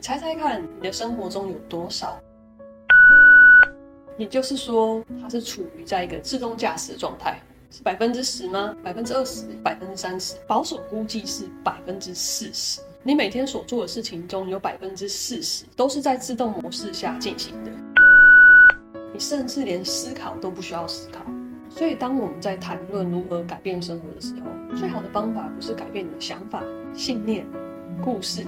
你猜猜看，你的生活中有多少？也就是说，它是处于在一个自动驾驶的状态，是百分之十吗？百分之二十？百分之三十？保守估计是百分之四十。你每天所做的事情中有百分之四十都是在自动模式下进行的，你甚至连思考都不需要思考。所以，当我们在谈论如何改变生活的时候，最好的方法不是改变你的想法、信念、故事。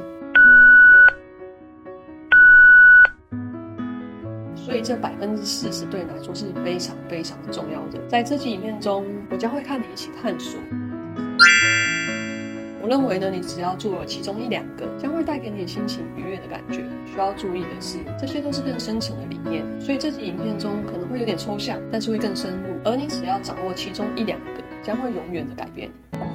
所以，这百分之四十对你来说是非常非常重要的。在这集影片中，我将会和你一起探索。我认为呢，你只要做了其中一两个，将会带给你心情愉悦的感觉。需要注意的是，这些都是更深层的理念，所以这集影片中可能会有点抽象，但是会更深入。而你只要掌握其中一两个，将会永远的改变。欢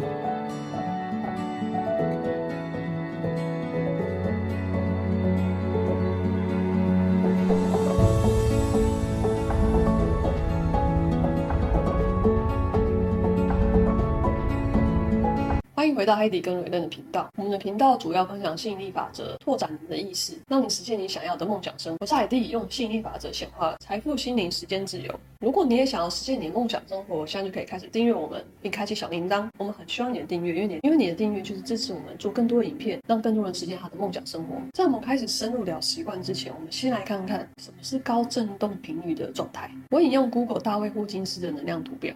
到海底跟睿睿的频道。我们的频道主要分享吸引力法则，拓展你的意识，让你实现你想要的梦想生活。我是海蒂，用吸引力法则显化财富、心灵、时间自由。如果你也想要实现你的梦想生活，现在就可以开始订阅我们，并开启小铃铛。我们很需要你的订阅，因为你因为你的订阅就是支持我们做更多的影片，让更多人实现他的梦想生活。在我们开始深入聊习惯之前，我们先来看看什么是高振动频率的状态。我引用 Google 大卫霍金斯的能量图表。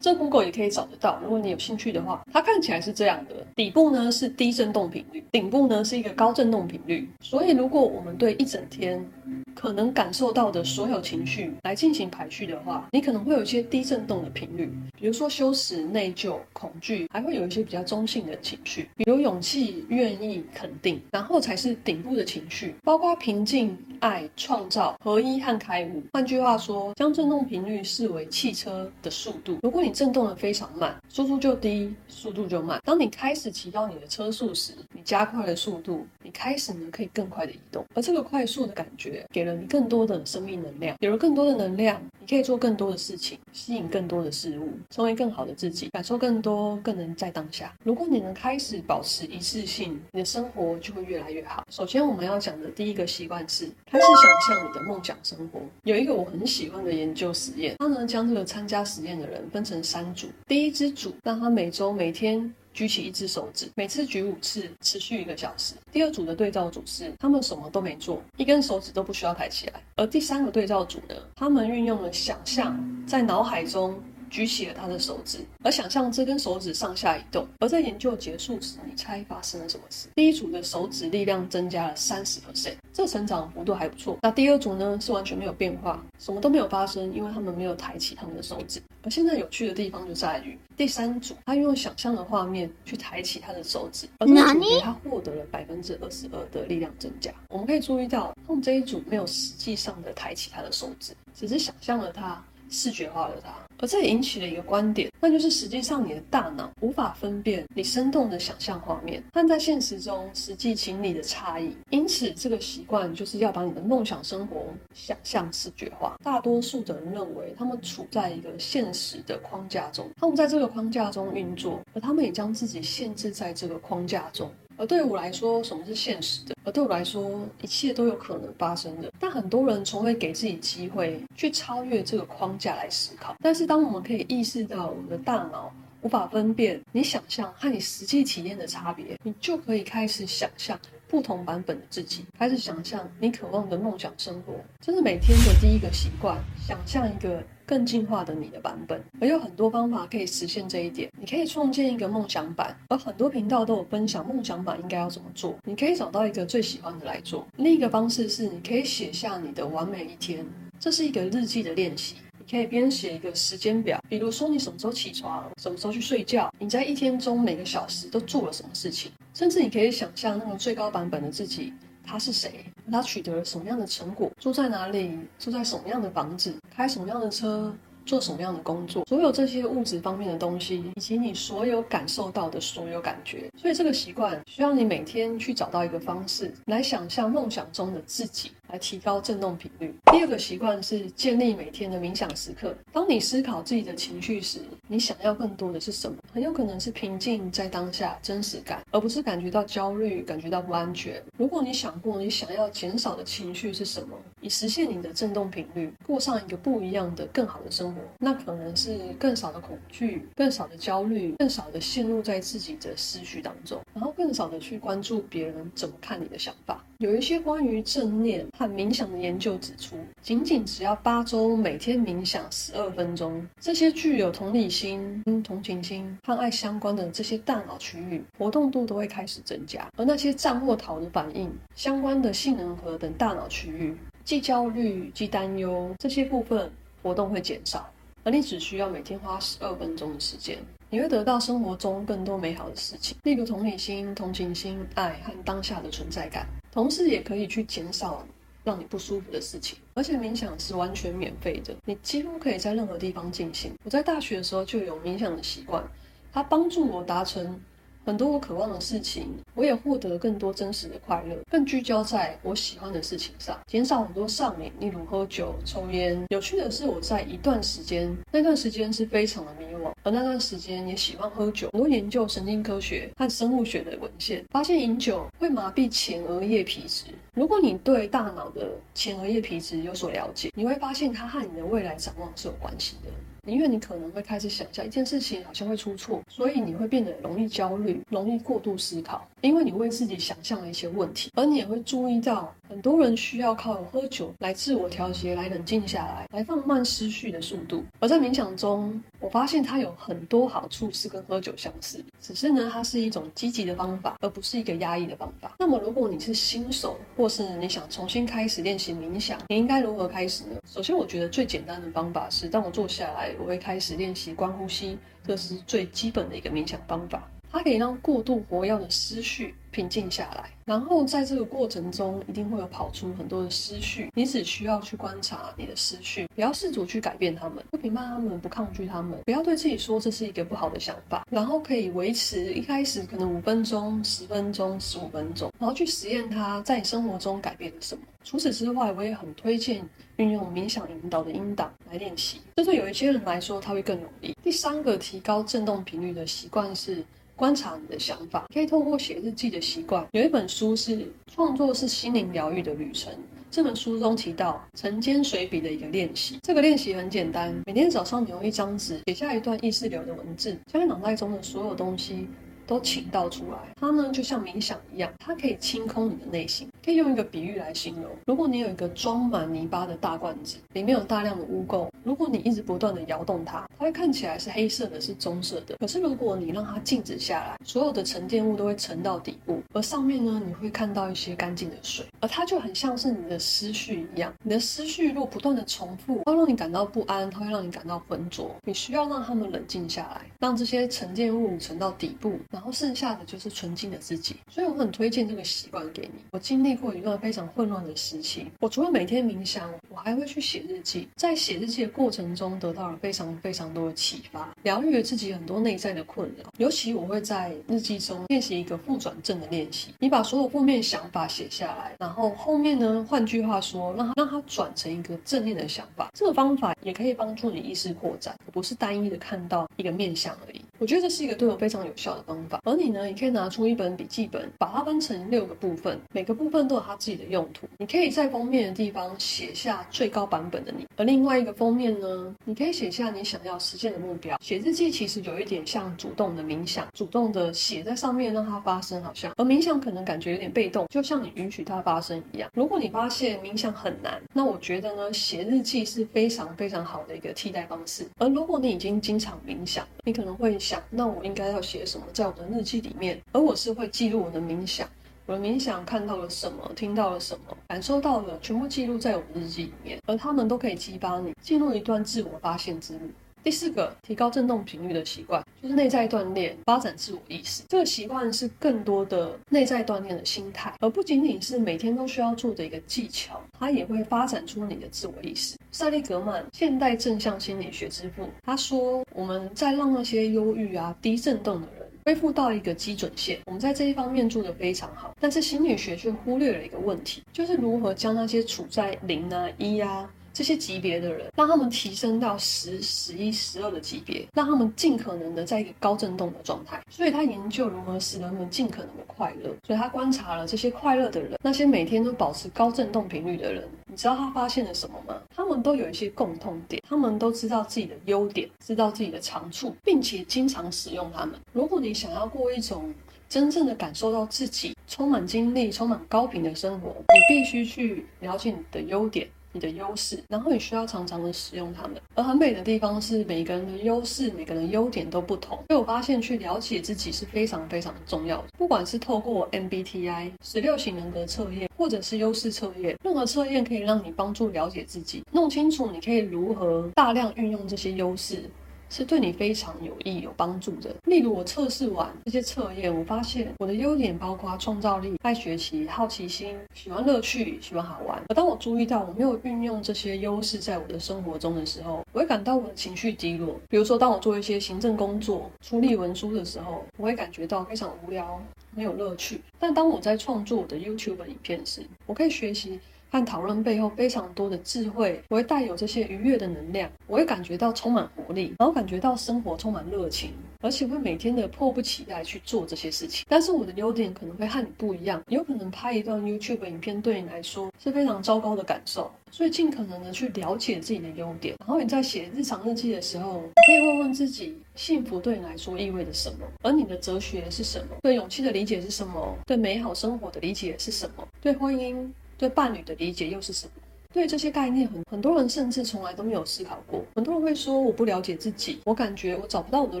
这 Google 也可以找得到，如果你有兴趣的话，它看起来是这样的：底部呢是低振动频率，顶部呢是一个高振动频率。所以，如果我们对一整天可能感受到的所有情绪来进行排序的话，你可能会有一些低振动的频率，比如说羞耻、内疚、恐惧，还会有一些比较中性的情绪，比如勇气、愿意、肯定，然后才是顶部的情绪，包括平静、爱、创造、合一和开悟。换句话说，将振动频率视为汽车的速度，如果你震动的非常慢，输出就低，速度就慢。当你开始提高你的车速时，你加快了速度，你开始呢可以更快的移动，而这个快速的感觉给了你更多的生命能量。有了更多的能量，可以做更多的事情，吸引更多的事物，成为更好的自己，感受更多，更能在当下。如果你能开始保持一致性，你的生活就会越来越好。首先，我们要讲的第一个习惯是开始想象你的梦想生活。有一个我很喜欢的研究实验，他呢将这个参加实验的人分成三组，第一支组让他每周每天举起一只手指，每次举五次，持续一个小时。第二组的对照组是他们什么都没做，一根手指都不需要抬起来。而第三个对照组呢，他们运用了想象，在脑海中。举起了他的手指，而想象这根手指上下移动。而在研究结束时，你猜发生了什么事？第一组的手指力量增加了三十 percent，这成长幅度还不错。那第二组呢，是完全没有变化，什么都没有发生，因为他们没有抬起他们的手指。而现在有趣的地方就在于，第三组他用想象的画面去抬起他的手指，而这组他获得了百分之二十二的力量增加。我们可以注意到，他们这一组没有实际上的抬起他的手指，只是想象了他。视觉化了他，而这也引起了一个观点，那就是实际上你的大脑无法分辨你生动的想象画面和在现实中实际情理的差异。因此，这个习惯就是要把你的梦想生活想象视觉化。大多数的人认为他们处在一个现实的框架中，他们在这个框架中运作，而他们也将自己限制在这个框架中。而对我来说，什么是现实的？而对我来说，一切都有可能发生的。但很多人从未给自己机会去超越这个框架来思考。但是，当我们可以意识到我们的大脑无法分辨你想象和你实际体验的差别，你就可以开始想象。不同版本的自己，开始想象你渴望的梦想生活。这是每天的第一个习惯，想象一个更进化的你的版本。而有很多方法可以实现这一点。你可以创建一个梦想版，而很多频道都有分享梦想版应该要怎么做。你可以找到一个最喜欢的来做。另一个方式是，你可以写下你的完美一天，这是一个日记的练习。你可以编写一个时间表，比如说你什么时候起床，什么时候去睡觉，你在一天中每个小时都做了什么事情，甚至你可以想象那个最高版本的自己，他是谁，他取得了什么样的成果，住在哪里，住在什么样的房子，开什么样的车。做什么样的工作，所有这些物质方面的东西，以及你所有感受到的所有感觉，所以这个习惯需要你每天去找到一个方式来想象梦想中的自己，来提高振动频率。第二个习惯是建立每天的冥想时刻。当你思考自己的情绪时，你想要更多的是什么？很有可能是平静在当下真实感，而不是感觉到焦虑、感觉到不安全。如果你想过你想要减少的情绪是什么，以实现你的振动频率，过上一个不一样的、更好的生活，那可能是更少的恐惧、更少的焦虑、更少的陷入在自己的思绪当中，然后更少的去关注别人怎么看你的想法。有一些关于正念和冥想的研究指出，仅仅只要八周每天冥想十二分钟，这些具有同理心、同情心和爱相关的这些大脑区域活动度都会开始增加，而那些战或逃的反应相关的杏仁核等大脑区域，既焦虑既担忧这些部分活动会减少，而你只需要每天花十二分钟的时间，你会得到生活中更多美好的事情，例如同理心、同情心、爱和当下的存在感。同时也可以去减少让你不舒服的事情，而且冥想是完全免费的，你几乎可以在任何地方进行。我在大学的时候就有冥想的习惯，它帮助我达成很多我渴望的事情，我也获得更多真实的快乐，更聚焦在我喜欢的事情上，减少很多上瘾，例如喝酒、抽烟。有趣的是，我在一段时间，那段时间是非常的迷而那段时间也喜欢喝酒。很多研究神经科学和生物学的文献发现，饮酒会麻痹前额叶皮质。如果你对大脑的前额叶皮质有所了解，你会发现它和你的未来展望是有关系的。因为你可能会开始想象一件事情好像会出错，所以你会变得容易焦虑，容易过度思考，因为你为自己想象了一些问题，而你也会注意到很多人需要靠喝酒来自我调节，来冷静下来，来放慢思绪的速度。而在冥想中，我发现它有很多好处是跟喝酒相似，只是呢，它是一种积极的方法，而不是一个压抑的方法。那么，如果你是新手，或是你想重新开始练习冥想，你应该如何开始呢？首先，我觉得最简单的方法是，当我坐下来。我会开始练习观呼吸，这是最基本的一个冥想方法。它可以让过度活跃的思绪平静下来，然后在这个过程中一定会有跑出很多的思绪，你只需要去观察你的思绪，不要试图去改变他们，不评判他们，不抗拒他们，不要对自己说这是一个不好的想法，然后可以维持一开始可能五分钟、十分钟、十五分钟，然后去实验它在你生活中改变了什么。除此之外，我也很推荐运用冥想引导的音档来练习，这对有一些人来说，它会更容易。第三个提高振动频率的习惯是。观察你的想法，可以透过写日记的习惯。有一本书是《创作是心灵疗愈的旅程》，这本书中提到晨间随笔的一个练习。这个练习很简单，每天早上你用一张纸写下一段意识流的文字，将你脑袋中的所有东西都倾倒出来。它呢，就像冥想一样，它可以清空你的内心。可以用一个比喻来形容：如果你有一个装满泥巴的大罐子，里面有大量的污垢，如果你一直不断的摇动它，它会看起来是黑色的，是棕色的。可是如果你让它静止下来，所有的沉淀物都会沉到底部，而上面呢，你会看到一些干净的水，而它就很像是你的思绪一样。你的思绪如果不断的重复，它会让你感到不安，它会让你感到浑浊。你需要让它们冷静下来，让这些沉淀物沉到底部，然后剩下的就是纯净的自己。所以我很推荐这个习惯给你。我经历过一段非常混乱的时期，我除了每天冥想，我还会去写日记。在写日记的过程中，得到了非常非常多的启发，疗愈了自己很多内在的困扰。尤其我会在日记中练习一个负转正的练习。你把所有负面想法写下来，然后后面呢，换句话说，让它让它转成一个正面的想法。这个方法也可以帮助你意识扩展，不是单一的看到一个面向而已。我觉得这是一个对我非常有效的方法。而你呢，你可以拿出一本笔记本，把它分成六个部分，每个部分都有它自己的用途。你可以在封面的地方写下最高版本的你，而另外一个封面呢，你可以写下你想要实现的目标。写日记其实有一点像主动的冥想，主动的写在上面让它发生，好像。而冥想可能感觉有点被动，就像你允许它发生一样。如果你发现冥想很难，那我觉得呢，写日记是非常非常好的一个替代方式。而如果你已经经常冥，想你可能会想，那我应该要写什么在我的日记里面？而我是会记录我的冥想，我的冥想看到了什么，听到了什么，感受到了，全部记录在我的日记里面，而他们都可以激发你进入一段自我发现之旅。第四个提高振动频率的习惯，就是内在锻炼，发展自我意识。这个习惯是更多的内在锻炼的心态，而不仅仅是每天都需要做的一个技巧。它也会发展出你的自我意识。塞利格曼，现代正向心理学之父，他说：“我们在让那些忧郁啊、低振动的人恢复到一个基准线。我们在这一方面做得非常好，但是心理学却忽略了一个问题，就是如何将那些处在零啊、一啊。这些级别的人，让他们提升到十、十一、十二的级别，让他们尽可能的在一个高振动的状态。所以他研究如何使人们尽可能的快乐。所以他观察了这些快乐的人，那些每天都保持高振动频率的人，你知道他发现了什么吗？他们都有一些共通点，他们都知道自己的优点，知道自己的长处，并且经常使用他们。如果你想要过一种真正的感受到自己充满精力、充满高频的生活，你必须去了解你的优点。你的优势，然后你需要常常的使用它们。而很美的地方是，每个人的优势、每个人优点都不同。所以我发现，去了解自己是非常非常重要的。不管是透过 MBTI 十六型人格测验，或者是优势测验，任何测验可以让你帮助了解自己，弄清楚你可以如何大量运用这些优势。是对你非常有益、有帮助的。例如，我测试完这些测验，我发现我的优点包括创造力、爱学习、好奇心、喜欢乐趣、喜欢好玩。而当我注意到我没有运用这些优势在我的生活中的时候，我会感到我的情绪低落。比如说，当我做一些行政工作、处理文书的时候，我会感觉到非常无聊、没有乐趣。但当我在创作我的 YouTube 影片时，我可以学习。和讨论背后非常多的智慧，我会带有这些愉悦的能量，我会感觉到充满活力，然后感觉到生活充满热情，而且会每天的迫不及待去做这些事情。但是我的优点可能会和你不一样，有可能拍一段 YouTube 影片对你来说是非常糟糕的感受，所以尽可能的去了解自己的优点，然后你在写日常日记的时候，可以问问自己，幸福对你来说意味着什么？而你的哲学是什么？对勇气的理解是什么？对美好生活的理解是什么？对婚姻？对伴侣的理解又是什么？对这些概念，很很多人甚至从来都没有思考过。很多人会说：“我不了解自己，我感觉我找不到我的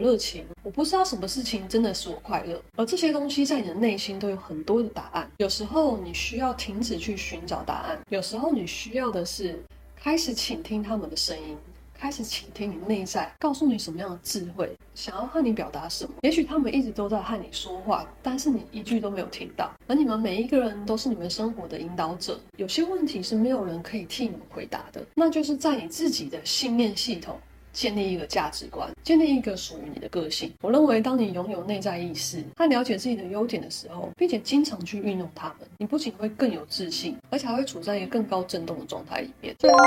热情，我不知道什么事情真的使我快乐。”而这些东西在你的内心都有很多的答案。有时候你需要停止去寻找答案，有时候你需要的是开始倾听他们的声音。开始倾听你内在，告诉你什么样的智慧，想要和你表达什么。也许他们一直都在和你说话，但是你一句都没有听到。而你们每一个人都是你们生活的引导者，有些问题是没有人可以替你们回答的，那就是在你自己的信念系统。建立一个价值观，建立一个属于你的个性。我认为，当你拥有内在意识和了解自己的优点的时候，并且经常去运用它们，你不仅会更有自信，而且还会处在一个更高振动的状态里面。最后，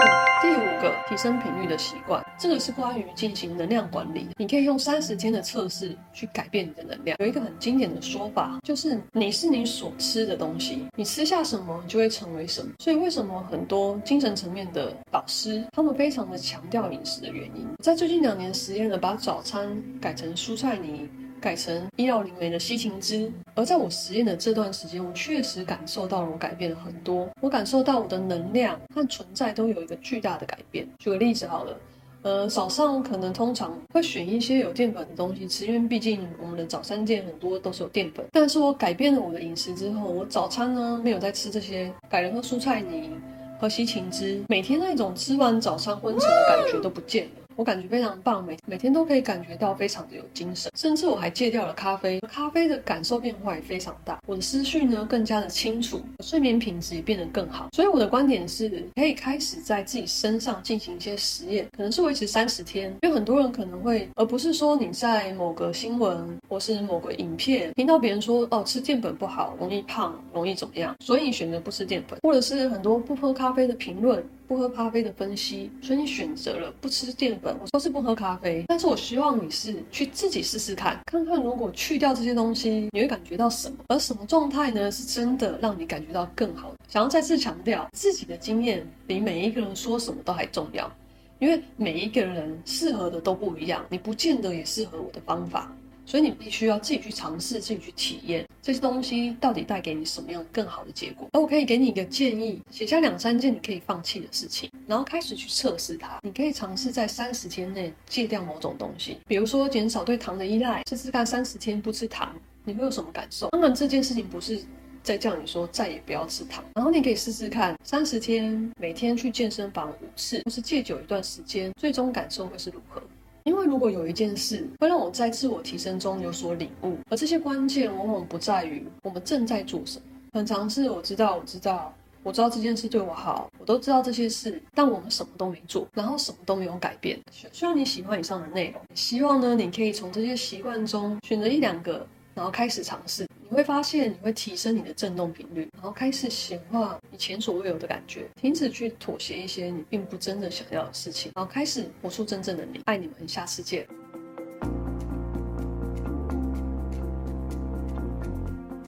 第五个提升频率的习惯，这个是关于进行能量管理。你可以用三十天的测试去改变你的能量。有一个很经典的说法，就是你是你所吃的东西，你吃下什么，你就会成为什么。所以，为什么很多精神层面的导师，他们非常的强调饮食的原因？在最近两年实验了，把早餐改成蔬菜泥，改成依奥灵媒的西芹汁。而在我实验的这段时间，我确实感受到了我改变了很多。我感受到我的能量和存在都有一个巨大的改变。举个例子好了，呃，早上可能通常会选一些有淀粉的东西吃，因为毕竟我们的早餐店很多都是有淀粉。但是我改变了我的饮食之后，我早餐呢没有再吃这些，改了喝蔬菜泥和西芹汁，每天那种吃完早餐昏沉的感觉都不见了。我感觉非常棒，每每天都可以感觉到非常的有精神，甚至我还戒掉了咖啡，咖啡的感受变化也非常大。我的思绪呢更加的清楚，睡眠品质也变得更好。所以我的观点是，可以开始在自己身上进行一些实验，可能是维持三十天。因为很多人可能会，而不是说你在某个新闻或是某个影片听到别人说哦，吃淀粉不好，容易胖，容易怎么样，所以你选择不吃淀粉，或者是很多不喝咖啡的评论。不喝咖啡的分析，所以你选择了不吃淀粉，我说是不喝咖啡。但是我希望你是去自己试试看，看看如果去掉这些东西，你会感觉到什么？而什么状态呢？是真的让你感觉到更好。想要再次强调，自己的经验比每一个人说什么都还重要，因为每一个人适合的都不一样，你不见得也适合我的方法。所以你必须要自己去尝试，自己去体验这些东西到底带给你什么样更好的结果。而我可以给你一个建议，写下两三件你可以放弃的事情，然后开始去测试它。你可以尝试在三十天内戒掉某种东西，比如说减少对糖的依赖，试试看三十天不吃糖，你会有什么感受？当然这件事情不是在叫你说再也不要吃糖，然后你可以试试看三十天每天去健身房五次，或是戒酒一段时间，最终感受会是如何？因为如果有一件事会让我在自我提升中有所领悟，而这些关键往往不在于我们正在做什么，很常是我知道，我知道，我知道这件事对我好，我都知道这些事，但我们什么都没做，然后什么都没有改变。希望你喜欢以上的内容，希望呢，你可以从这些习惯中选择一两个，然后开始尝试。你会发现，你会提升你的振动频率，然后开始显化你前所未有的感觉，停止去妥协一些你并不真的想要的事情，然后开始活出真正的你。爱你们，下次见。